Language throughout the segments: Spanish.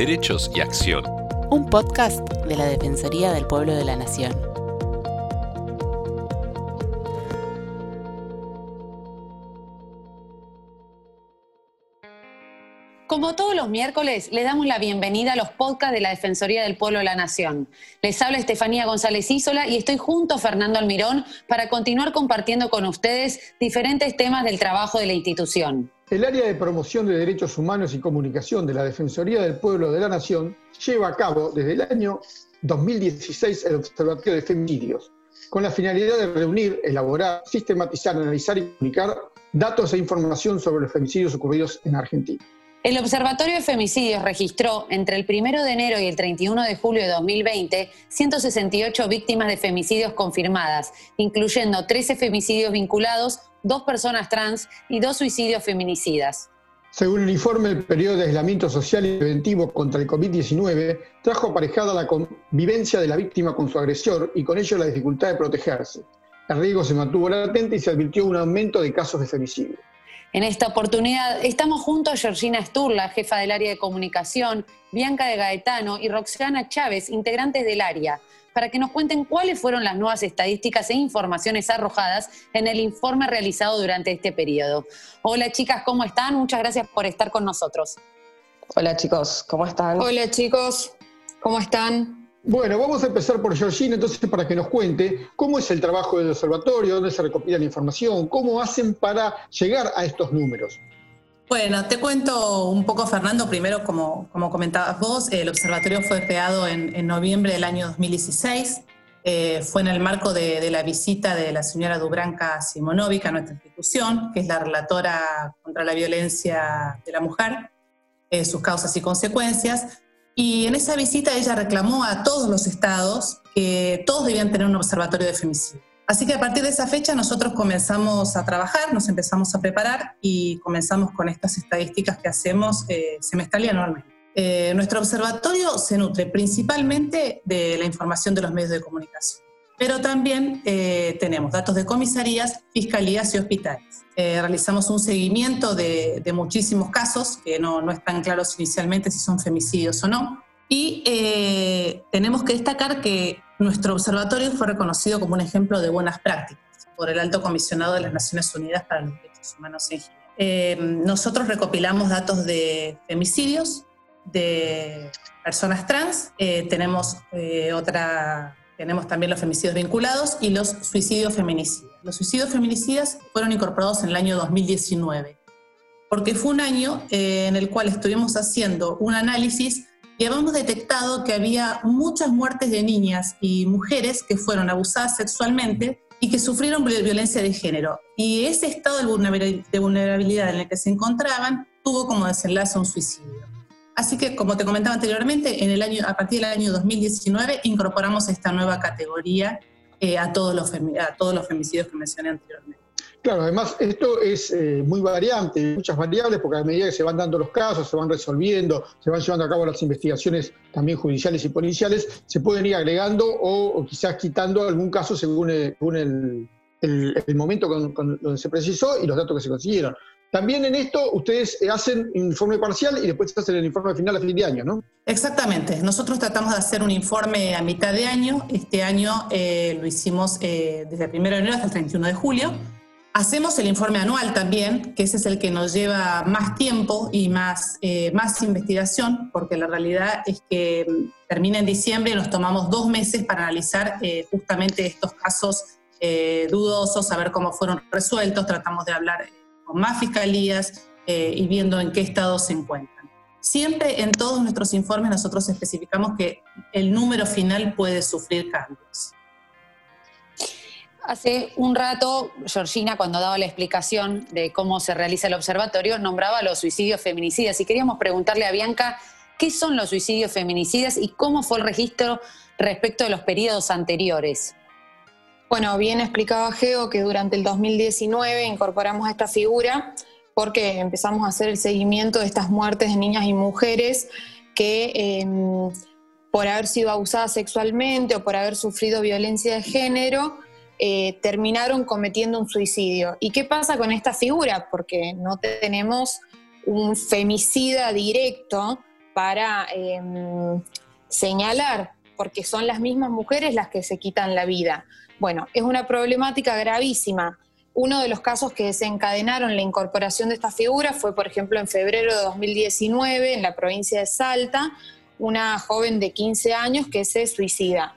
Derechos y Acción. Un podcast de la Defensoría del Pueblo de la Nación. Como todos los miércoles, les damos la bienvenida a los podcasts de la Defensoría del Pueblo de la Nación. Les habla Estefanía González Isola y estoy junto a Fernando Almirón para continuar compartiendo con ustedes diferentes temas del trabajo de la institución. El área de promoción de derechos humanos y comunicación de la Defensoría del Pueblo de la Nación lleva a cabo desde el año 2016 el Observatorio de Femicidios, con la finalidad de reunir, elaborar, sistematizar, analizar y comunicar datos e información sobre los femicidios ocurridos en Argentina. El Observatorio de Femicidios registró entre el 1 de enero y el 31 de julio de 2020 168 víctimas de femicidios confirmadas, incluyendo 13 femicidios vinculados, dos personas trans y dos suicidios feminicidas. Según el informe, el periodo de aislamiento social y preventivo contra el COVID-19 trajo aparejada la convivencia de la víctima con su agresor y con ello la dificultad de protegerse. El riesgo se mantuvo latente y se advirtió un aumento de casos de femicidio. En esta oportunidad estamos junto a Georgina Sturla, jefa del área de comunicación, Bianca de Gaetano y Roxana Chávez, integrantes del área, para que nos cuenten cuáles fueron las nuevas estadísticas e informaciones arrojadas en el informe realizado durante este periodo. Hola chicas, ¿cómo están? Muchas gracias por estar con nosotros. Hola chicos, ¿cómo están? Hola chicos, ¿cómo están? Bueno, vamos a empezar por Georgina, entonces, para que nos cuente cómo es el trabajo del observatorio, dónde se recopila la información, cómo hacen para llegar a estos números. Bueno, te cuento un poco, Fernando. Primero, como, como comentabas vos, el observatorio fue creado en, noviembre del año 2016. Eh, fue en el marco de, la visita de la señora Dubranca Simonovic a nuestra institución, que es la relatora contra la violencia de la mujer, eh, sus causas y consecuencias. Y en esa visita ella reclamó a todos los estados que todos debían tener un observatorio de femicidio. Así que a partir de esa fecha nosotros comenzamos a trabajar, nos empezamos a preparar y comenzamos con estas estadísticas que hacemos eh, semestral y anualmente. Eh, nuestro observatorio se nutre principalmente de la información de los medios de comunicación, pero también eh, tenemos datos de comisarías, fiscalías y hospitales. Eh, realizamos un seguimiento de, muchísimos casos, que no, no, están claros inicialmente si son femicidios o no. Y eh, tenemos que destacar que nuestro observatorio fue reconocido como un ejemplo de buenas prácticas por el Alto Comisionado de las Naciones Unidas para los Derechos Humanos en eh, nosotros recopilamos datos de femicidios, de personas trans, tenemos otra tenemos también los femicidios vinculados y los suicidios feminicidas. Los suicidios feminicidas fueron incorporados en el año 2019, porque fue un año eh, en el cual estuvimos haciendo un análisis y habíamos detectado que había muchas muertes de niñas y mujeres que fueron abusadas sexualmente y que sufrieron violencia de género. Y ese estado de vulnerabilidad en el que se encontraban tuvo como desenlace un suicidio. Así que, como te comentaba anteriormente, a partir del año 2019 incorporamos esta nueva categoría eh, a todos los femicidios que mencioné anteriormente. Claro, además esto es eh, muy variante, muchas variables, porque a medida que se van dando los casos, se van resolviendo, se van llevando a cabo las investigaciones también judiciales y policiales, se pueden ir agregando o, quizás quitando algún caso según el, momento donde se precisó y los datos que se consiguieron. También en esto ustedes hacen informe parcial y después hacen el informe final a fin de año, ¿no? Exactamente. Nosotros tratamos de hacer un informe a mitad de año. Este año eh, lo hicimos eh, desde el 1 de enero hasta el 31 de julio. Hacemos el informe anual también, que ese es el que nos lleva más tiempo y más, eh, más investigación, porque la realidad es que mm, termina en diciembre y nos tomamos dos meses para analizar justamente estos casos dudosos, saber cómo fueron resueltos. Tratamos de hablar más fiscalías eh, y viendo en qué estado se encuentran. Siempre en todos nuestros informes nosotros especificamos que el número final puede sufrir cambios. Hace un rato, Georgina, cuando daba la explicación de cómo se realiza el observatorio, nombraba los suicidios feminicidas y queríamos preguntarle a Bianca qué son los suicidios feminicidas y cómo fue el registro respecto de los periodos anteriores. Bueno, bien explicaba Geo que durante el 2019 incorporamos esta figura porque empezamos a hacer el seguimiento de estas muertes de niñas y mujeres que em, por haber sido abusadas sexualmente o por haber sufrido violencia de género, eh, terminaron cometiendo un suicidio. ¿Y qué pasa con esta figura? Porque no tenemos un femicida directo para em, señalar, porque son las mismas mujeres las que se quitan la vida. Bueno, es una problemática gravísima. Uno de los casos que desencadenaron la incorporación de esta figura fue, por ejemplo, en febrero de 2019, en la provincia de Salta, una joven de 15 años que se suicida.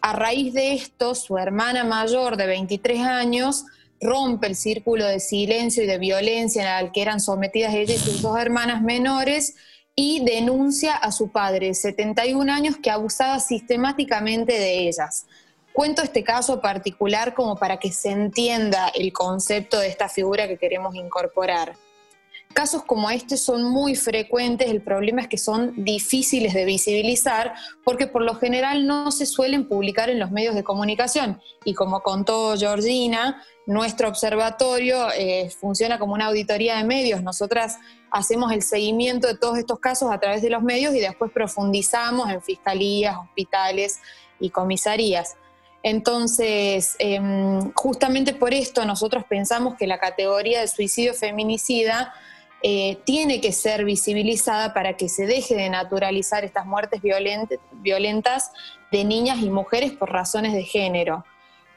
A raíz de esto, su hermana mayor de 23 años rompe el círculo de silencio y de violencia al que eran sometidas ella y sus dos hermanas menores y denuncia a su padre, de 71 años, que abusaba sistemáticamente de ellas. Cuento este caso particular como para que se entienda el concepto de esta figura que queremos incorporar. Casos como este son muy frecuentes, el problema es que son difíciles de visibilizar porque por lo general no se suelen publicar en los medios de comunicación. Y como contó Georgina, nuestro observatorio eh, funciona como una auditoría de medios. Nosotras hacemos el seguimiento de todos estos casos a través de los medios y después profundizamos en fiscalías, hospitales y comisarías. Entonces, em, justamente por esto nosotros pensamos que la categoría de suicidio feminicida eh, tiene que ser visibilizada para que se deje de naturalizar estas muertes violentas de niñas y mujeres por razones de género.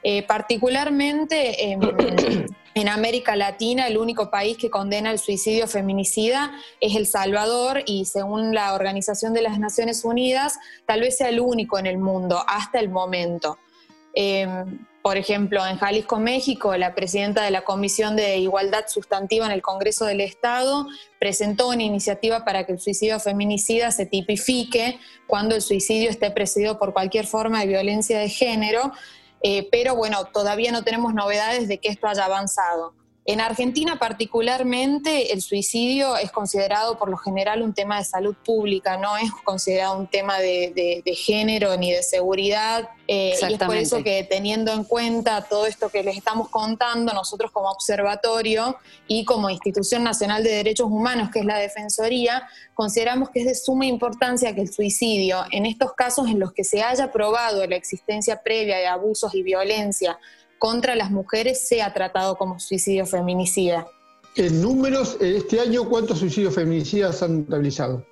Eh, particularmente en, América Latina, el único país que condena el suicidio feminicida es El Salvador y según la Organización de las Naciones Unidas, tal vez sea el único en el mundo hasta el momento. Em, por ejemplo, en Jalisco, México, la presidenta de la Comisión de Igualdad Sustantiva en el Congreso del Estado presentó una iniciativa para que el suicidio feminicida se tipifique cuando el suicidio esté precedido por cualquier forma de violencia de género, eh, pero bueno, todavía no tenemos novedades de que esto haya avanzado. En Argentina particularmente el suicidio es considerado por lo general un tema de salud pública, no es considerado un tema de, género ni de seguridad. Eh, y es por eso que teniendo en cuenta todo esto que les estamos contando, nosotros como observatorio y como Institución Nacional de Derechos Humanos, que es la Defensoría, consideramos que es de suma importancia que el suicidio, en estos casos en los que se haya probado la existencia previa de abusos y violencia, contra las mujeres sea tratado como suicidio feminicida. En números, este año, ¿cuántos suicidios feminicidas han realizado?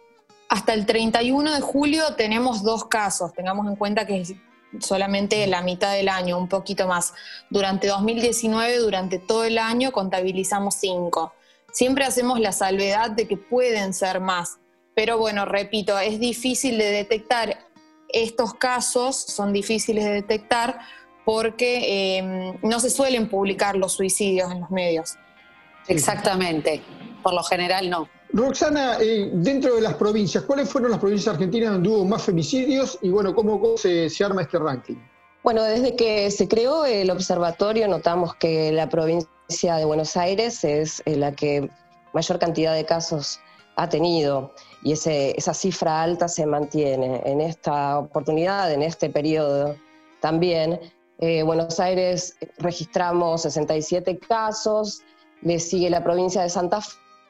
Hasta el 31 de julio tenemos dos casos, tengamos en cuenta que es solamente la mitad del año, un poquito más. Durante 2019, durante todo el año, contabilizamos cinco. Siempre hacemos la salvedad de que pueden ser más, pero bueno, repito, es difícil de detectar estos casos, son difíciles de detectar porque em, no se suelen publicar los suicidios en los medios. Exactamente, por lo general no. Roxana, eh, dentro de las provincias, ¿cuáles fueron las provincias argentinas donde hubo más femicidios y bueno, cómo, se, arma este ranking? Bueno, desde que se creó el observatorio notamos que la provincia de Buenos Aires es eh, la que mayor cantidad de casos ha tenido y esa cifra alta se mantiene. En esta oportunidad, en este periodo también, eh, Buenos Aires registramos 67 casos, le sigue la provincia de Santa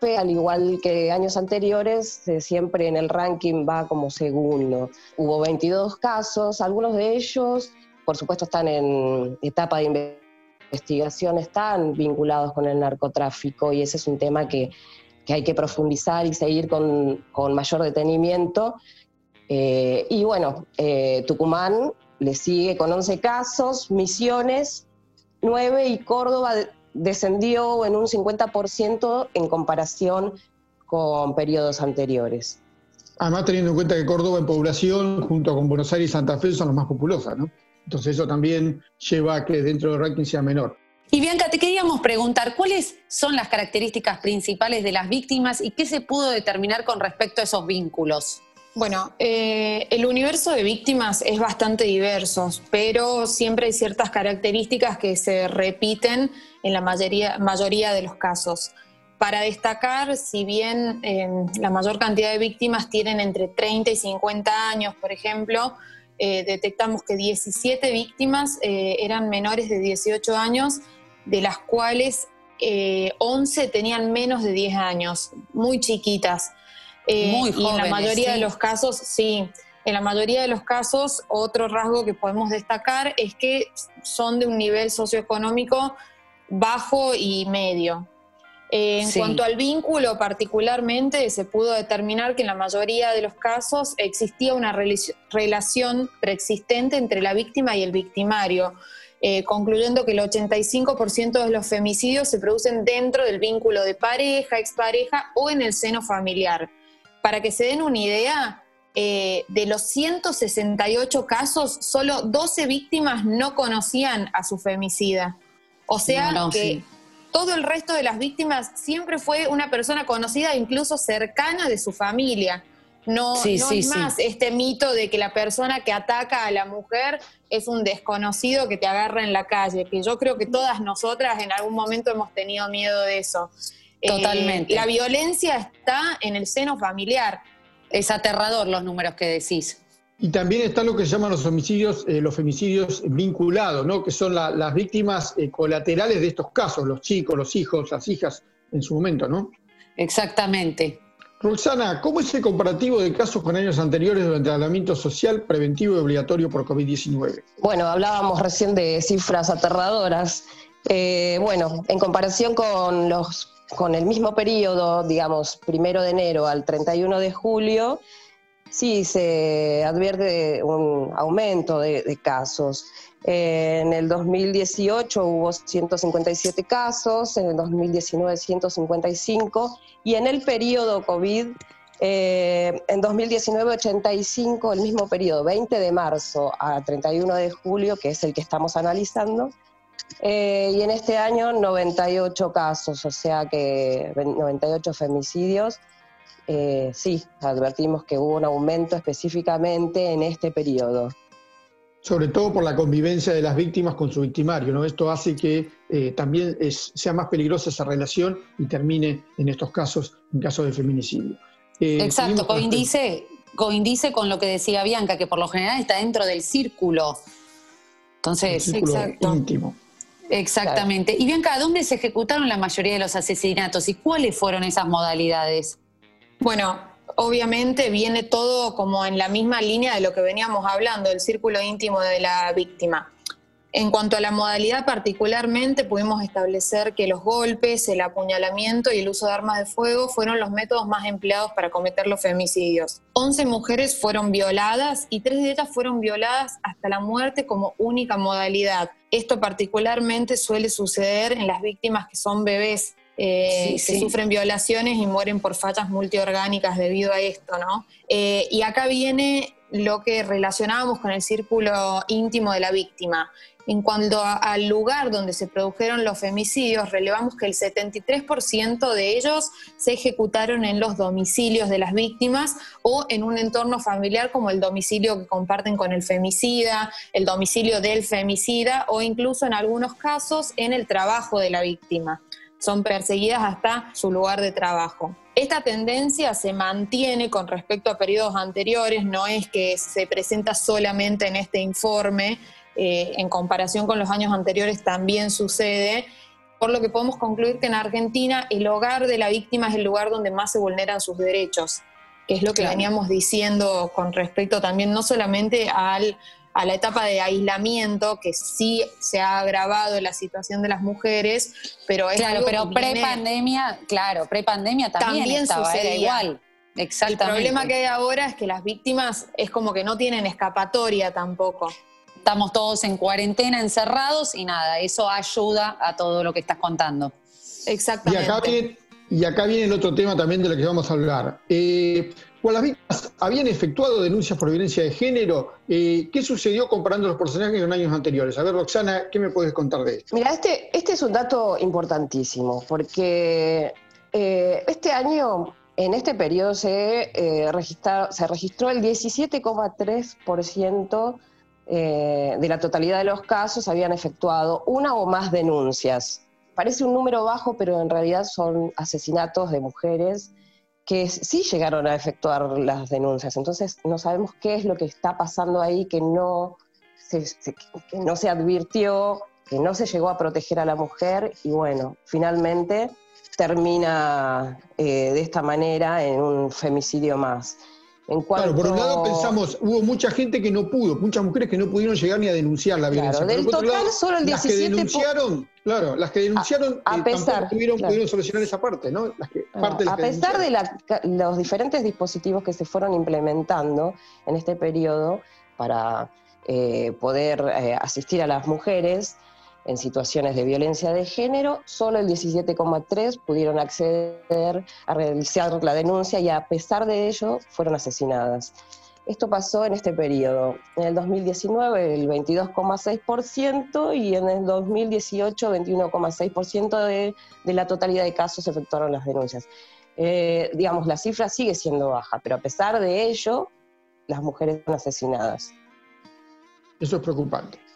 Fe, al igual que años anteriores, eh, siempre en el ranking va como segundo. Hubo 22 casos, algunos de ellos, por supuesto, están en etapa de investigación, están vinculados con el narcotráfico y ese es un tema que, hay que profundizar y seguir con, mayor detenimiento. Eh, y bueno, Tucumán le sigue con 11 casos, Misiones 9 y Córdoba descendió en un 50% en comparación con periodos anteriores. Además, teniendo en cuenta que Córdoba en población, junto con Buenos Aires y Santa Fe, son los más populosas, ¿no? Entonces eso también lleva a que dentro del ranking sea menor. Y Bianca, te queríamos preguntar, ¿cuáles son las características principales de las víctimas y qué se pudo determinar con respecto a esos vínculos? Bueno, eh, el universo de víctimas es bastante diverso, pero siempre hay ciertas características que se repiten en la mayoría, mayoría de los casos. Para destacar, si bien em, la mayor cantidad de víctimas tienen entre 30 y 50 años, por ejemplo, eh, detectamos que 17 víctimas eh, eran menores de 18 años, de las cuales 11 tenían menos de 10 años, muy chiquitas. Eh, y en la mayoría de los casos, sí, en la mayoría de los casos, otro rasgo que podemos destacar es que son de un nivel socioeconómico bajo y medio. Eh, en cuanto al vínculo, particularmente, se pudo determinar que en la mayoría de los casos existía una relación preexistente entre la víctima y el victimario, eh, concluyendo que el 85% de los femicidios se producen dentro del vínculo de pareja, expareja o en el seno familiar. Para que se den una idea, eh, de los 168 casos, solo 12 víctimas no conocían a su femicida. O sea que todo el resto de las víctimas siempre fue una persona conocida, incluso cercana de su familia. No, no es más este mito de que la persona que ataca a la mujer es un desconocido que te agarra en la calle, que yo creo que todas nosotras en algún momento hemos tenido miedo de eso. Eh, Totalmente. la violencia está en el seno familiar. Es aterrador los números que decís. Y también está lo que se llaman los homicidios, eh, los femicidios vinculados, ¿no? que son las víctimas eh, colaterales de estos casos, los chicos, los hijos, las hijas en su momento, ¿no? Exactamente. Roxana, ¿cómo es el comparativo de casos con años anteriores durante el tratamiento social preventivo y obligatorio por COVID-19? Bueno, hablábamos recién de cifras aterradoras. Eh, bueno, en comparación con, los, con el mismo periodo, digamos, primero de enero al 31 de julio, sí se advierte un aumento de, casos. en el 2018 hubo 157 casos, en el 2019 155 y en el periodo COVID, eh, en 2019 85, el mismo periodo, 20 de marzo a 31 de julio, que es el que estamos analizando, eh, y en este año 98 casos, o sea que 98 femicidios. Eh, sí, advertimos que hubo un aumento específicamente en este periodo. Sobre todo por la convivencia de las víctimas con su victimario, ¿no? Esto hace que eh, también sea más peligrosa esa relación y termine en estos casos, en casos de feminicidio. Eh, Exacto, coincide, coincide con lo que decía Bianca, que por lo general está dentro del círculo. Entonces, exacto. íntimo. Exactamente. Y Bianca, ¿dónde se ejecutaron la mayoría de los asesinatos y cuáles fueron esas modalidades? Bueno, obviamente viene todo como en la misma línea de lo que veníamos hablando, el círculo íntimo de la víctima. En cuanto a la modalidad particularmente, pudimos establecer que los golpes, el apuñalamiento y el uso de armas de fuego fueron los métodos más empleados para cometer los femicidios. 11 mujeres fueron violadas y tres de ellas fueron violadas hasta la muerte como única modalidad. Esto particularmente suele suceder en las víctimas que son bebés, eh, que sufren violaciones y mueren por fallas multiorgánicas debido a esto, ¿no? Eh, y acá viene lo que relacionábamos con el círculo íntimo de la víctima. En cuanto al lugar donde se produjeron los femicidios, relevamos que el 73% de ellos se ejecutaron en los domicilios de las víctimas o en un entorno familiar como el domicilio que comparten con el femicida, el domicilio del femicida o incluso en algunos casos en el trabajo de la víctima. Son perseguidas hasta su lugar de trabajo. Esta tendencia se mantiene con respecto a periodos anteriores, no es que se presenta solamente en este informe, eh, en comparación con los años anteriores también sucede, por lo que podemos concluir que en Argentina el hogar de la víctima es el lugar donde más se vulneran sus derechos, que es lo que veníamos diciendo con respecto también no solamente al a la etapa de aislamiento, que sí se ha agravado la situación de las mujeres, pero es Claro, pero pre-pandemia, claro, pre-pandemia también, estaba, era igual. Exactamente. El problema que hay ahora es que las víctimas es como que no tienen escapatoria tampoco. Estamos todos en cuarentena, encerrados y nada, eso ayuda a todo lo que estás contando. Exactamente. Y acá viene, el otro tema también de lo que vamos a hablar. Eh, cuando las víctimas habían efectuado denuncias por violencia de género, eh, ¿qué sucedió comparando los personajes en años anteriores? A ver, Roxana, ¿qué me puedes contar de esto? Mira, este, este es un dato importantísimo, porque eh, este año, en este periodo, se, eh, se registró el 17,3% de la totalidad de los casos habían efectuado una o más denuncias. Parece un número bajo, pero en realidad son asesinatos de mujeres que sí llegaron a efectuar las denuncias. Entonces no sabemos qué es lo que está pasando ahí que no se, que no se advirtió, que no se llegó a proteger a la mujer y bueno, finalmente termina eh, de esta manera en un femicidio más. En Claro, por un lado pensamos, hubo mucha gente que no pudo, muchas mujeres que no pudieron llegar ni a denunciar la violencia. Claro, del Pero por otro total, lado, solo el Las que 17 denunciaron, claro, las que denunciaron A- a eh, pesar, pudieron, claro. pudieron solucionar esa parte, ¿no? Las que, parte de las a pesar de la- los diferentes dispositivos que se fueron implementando en este periodo para eh, poder eh, asistir a las mujeres en situaciones de violencia de género, solo el 17,3 pudieron acceder a realizar la denuncia y a pesar de ello fueron asesinadas. Esto pasó en este periodo. En el 2019 el 22,6% y en el 2018 21,6% de, de la totalidad de casos efectuaron las denuncias. Eh, digamos, la cifra sigue siendo baja, pero a pesar de ello, las mujeres son asesinadas. Eso es preocupante.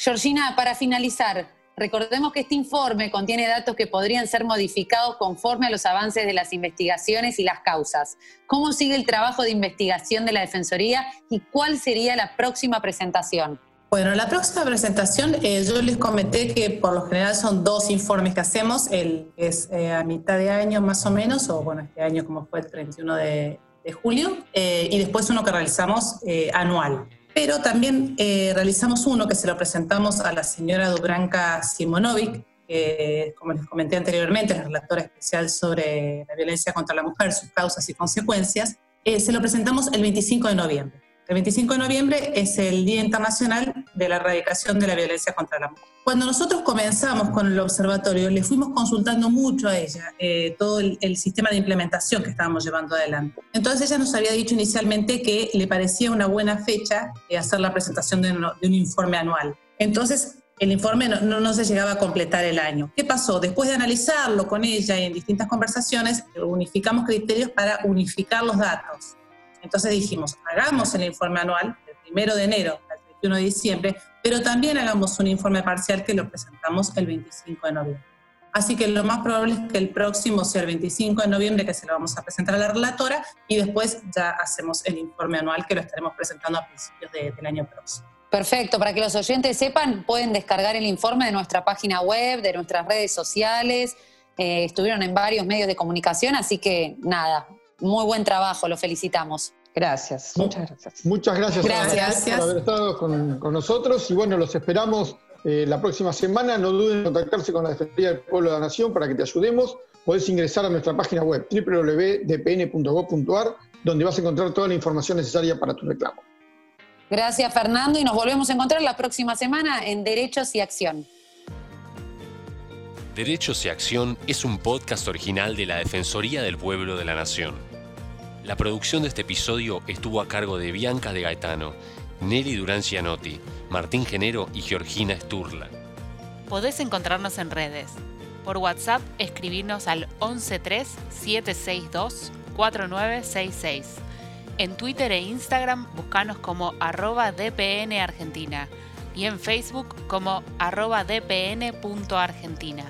Georgina, para finalizar, recordemos que este informe contiene datos que podrían ser modificados conforme a los avances de las investigaciones y las causas. ¿Cómo sigue el trabajo de investigación de la Defensoría y cuál sería la próxima presentación? Bueno, la próxima presentación, eh, yo les comenté que por lo general son dos informes que hacemos, el que es eh, a mitad de año más o menos, o bueno, este año como fue el 31 de, de julio, eh, y después uno que realizamos anual. Pero también eh, realizamos uno que se lo presentamos a la señora Dubranka Simonovic, que como les comenté anteriormente, es la relatora especial sobre la violencia contra la mujer, sus causas y consecuencias, eh, se lo presentamos el 25 de noviembre. El 25 de noviembre es el Día Internacional de la Erradicación de la Violencia contra la Mujer. Cuando nosotros comenzamos con el observatorio, le fuimos consultando mucho a ella eh, todo el, el sistema de implementación que estábamos llevando adelante. Entonces ella nos había dicho inicialmente que le parecía una buena fecha eh, hacer la presentación de de un informe anual. Entonces el informe no, no, no, se llegaba a completar el año. ¿Qué pasó? Después de analizarlo con ella y en distintas conversaciones, unificamos criterios para unificar los datos. Entonces dijimos, hagamos el informe anual del primero de enero al 31 de diciembre, pero también hagamos un informe parcial que lo presentamos el 25 de noviembre. Así que lo más probable es que el próximo sea el 25 de noviembre, que se lo vamos a presentar a la relatora, y después ya hacemos el informe anual que lo estaremos presentando a principios de, del año próximo. Perfecto, para que los oyentes sepan, pueden descargar el informe de nuestra página web, de nuestras redes sociales, eh, estuvieron en varios medios de comunicación, así que nada, muy buen trabajo, lo felicitamos. Gracias, muchas gracias. Muchas gracias, gracias. por haber estado con, con, nosotros y bueno, los esperamos eh, la próxima semana. No duden en contactarse con la Defensoría del Pueblo de la Nación para que te ayudemos. Podés ingresar a nuestra página web www.dpn.gov.ar donde vas a encontrar toda la información necesaria para tu reclamo. Gracias Fernando y nos volvemos a encontrar la próxima semana en Derechos y Acción. Derechos y Acción es un podcast original de la Defensoría del Pueblo de la Nación. La producción de este episodio estuvo a cargo de Bianca de Gaetano, Nelly Durán Cianotti, Martín Genero y Georgina Sturla. Podés encontrarnos en redes. Por WhatsApp, escribirnos al 113-762-4966. En Twitter e Instagram, buscanos como arroba DPN y en Facebook como arroba dpn.argentina.